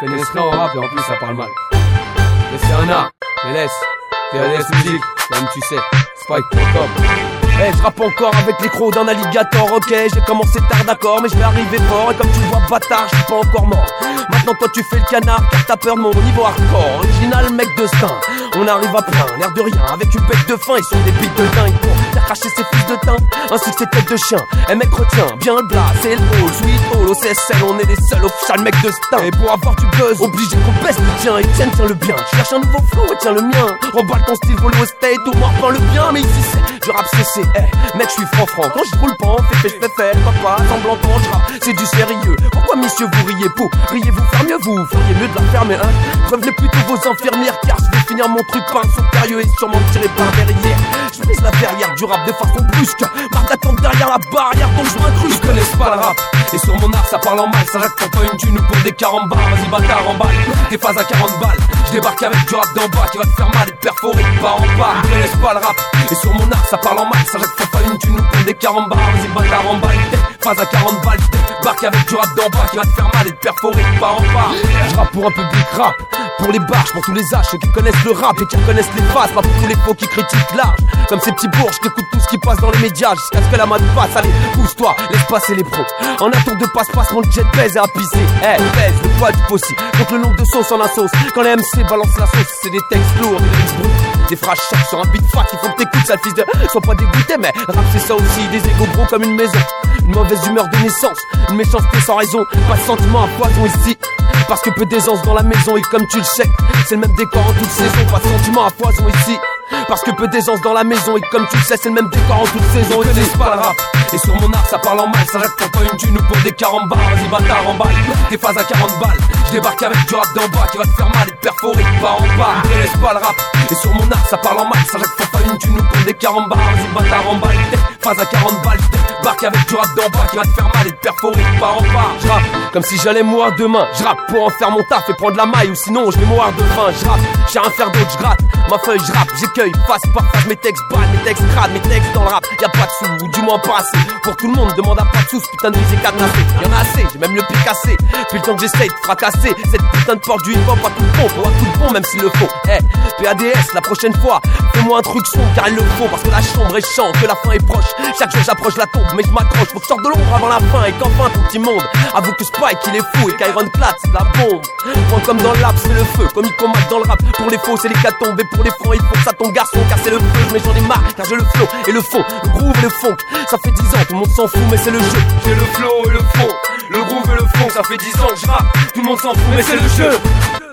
connaissent rien en rap et en plus ça parle mal. Mais c'est un art, mais laisse, musique, comme tu sais, spike.com. Eh, je rappe encore avec les crocs d'un alligator, ok J'ai commencé tard d'accord, mais je vais arriver fort. Et comme tu vois bâtard, je suis pas encore mort. Maintenant toi tu fais le canard car t'as peur de mon niveau hardcore. Original mec de stin On arrive à plein, l'air de rien Avec une bête de faim, ils sont des bites de dingue Pour faire cracher ces fils de teint Ainsi que ces têtes de chien. Eh mec retiens, bien le blas, c'est le hall Sweet hall, au CSL, on est les seuls official mec de stin Et pour avoir du buzz, obligé qu'on baisse le tien Et tiens, tiens le bien, je cherche un nouveau flow et tiens le mien. Remballe ton style, au state, au moins prends le bien. Mais ici c'est du rap CC, eh mec je suis franc franc. Quand je roule pas, fait fait je fais papa Semblant quand je c'est du sérieux. Pourquoi messieurs vous riez? Pour Riez-vous faire mieux vous, feriez mieux de la fermer hein? Prévenez plutôt vos infirmières car je vais finir mon truc par un sérieux et sûrement tiré par derrière. Je vise la verrière du rap de façon brusque. Marc attend derrière la barrière donc je m'incruste Je connais pas le rap. Et sur mon art ça parle en mal Ça reste pas une thune pour des 40 balles Vas-y bâtard en des phases à 40 balles Je débarque avec du rap d'en bas qui va te faire mal et perforer pas en bas Je connais pas le rap. Et sur mon art ça parle en mal Ça reste pas une thune pour des 40 balles Vas-y bâtard en balle, à 40 balles Je débarque avec du rap d'en bas qui va te faire mal et te perforer pas en bas Je rappe pour un public rap pour les barges, pour tous les âges, ceux qui connaissent le rap et qui reconnaissent les faces, pas pour tous les faux qui critiquent l'art. Comme ces petits bourges qui écoutent tout ce qui passe dans les médias jusqu'à ce que la main passe. Allez, pousse-toi, laisse passer les pros. En attente de passe-passe, mon jet pèse et à pisser. Eh, pèse le poids du possible. Donc le nombre de sauces en la sauce. Quand les MC balancent la sauce, c'est des textes lourds, des textes bruts. Des phrases chocs sur un beat fat, il faut que t'écoutes ça, le fils de. Sois pas dégoûté, mais rap c'est ça aussi, des égos gros comme une maison. Une mauvaise humeur de naissance, une méchanceté sans raison, pas de sentiment à poison ici. Parce que peu d'aisance dans la maison et comme tu le sais, c'est le même décor en toute saison, pas de sentiment à poison ici. Parce que peu d'aisance dans la maison et comme tu le sais, c'est le même décor en toute saison. Je connais pas le rap et sur mon art ça parle en mal. Ça reste pas une thune pour des 40 balles. Vas-y bâtard en balle, des phases à 40 balles. Je débarque avec du rap d'en bas qui va te faire mal et te perforer pas en bas. Je connais pas le rap et sur mon art ça parle en mal. Ça reste pas une thune pour des 40 balles. Vas-y bâtard en balle, des phases à 40 balles. Je débarque avec du rap d'en bas qui va te faire mal et te perforer pas en bas. Je rappe comme si j'allais mourir demain. Je rappe pour en faire mon taf et prendre la maille ou sinon je vais mourir de faim. Je rappe, j'ai rien faire d'autre, je gratte. Ma feuille, je rappe, j'écueille, face par face mes textes balles, mes textes crades, mes textes dans le rap. Y a pas de sous, ou du moins pas assez. Pour tout le monde, demande à pas de sous, putain de musique cadenassée. Y'en a assez, j'ai même le pied cassé. Puis le temps que j'essaye de fracasser cette putain de porte du hip hop à tout bon, ou à tout bon, même s'il le faut. Eh, PADS, la prochaine fois, fais-moi un truc sombre car il le faut. Parce que la chambre est chante, que la fin est proche. Chaque jour j'approche la tombe, mais je m'accroche. Faut que je sorte de l'ombre avant la fin et qu'enfin ton petit monde avoue que Spike il est fou et qu'Iron Plat c'est la bombe. Point comme dans l'ap, c'est le feu, comme il combat dans le rap. Pour les faux, c'est les catombes et pour les francs, il faut que ça tombe garçon car c'est le feu. Mais j'en ai marre car j'ai le flow et le fond, le groove et le funk. Ça fait 10 ans, tout le monde s'en fout, mais c'est le jeu. J'ai le flow et le fond, le groove et le fond. Ça fait 10 ans que je tout le monde s'en fout, mais c'est le jeu.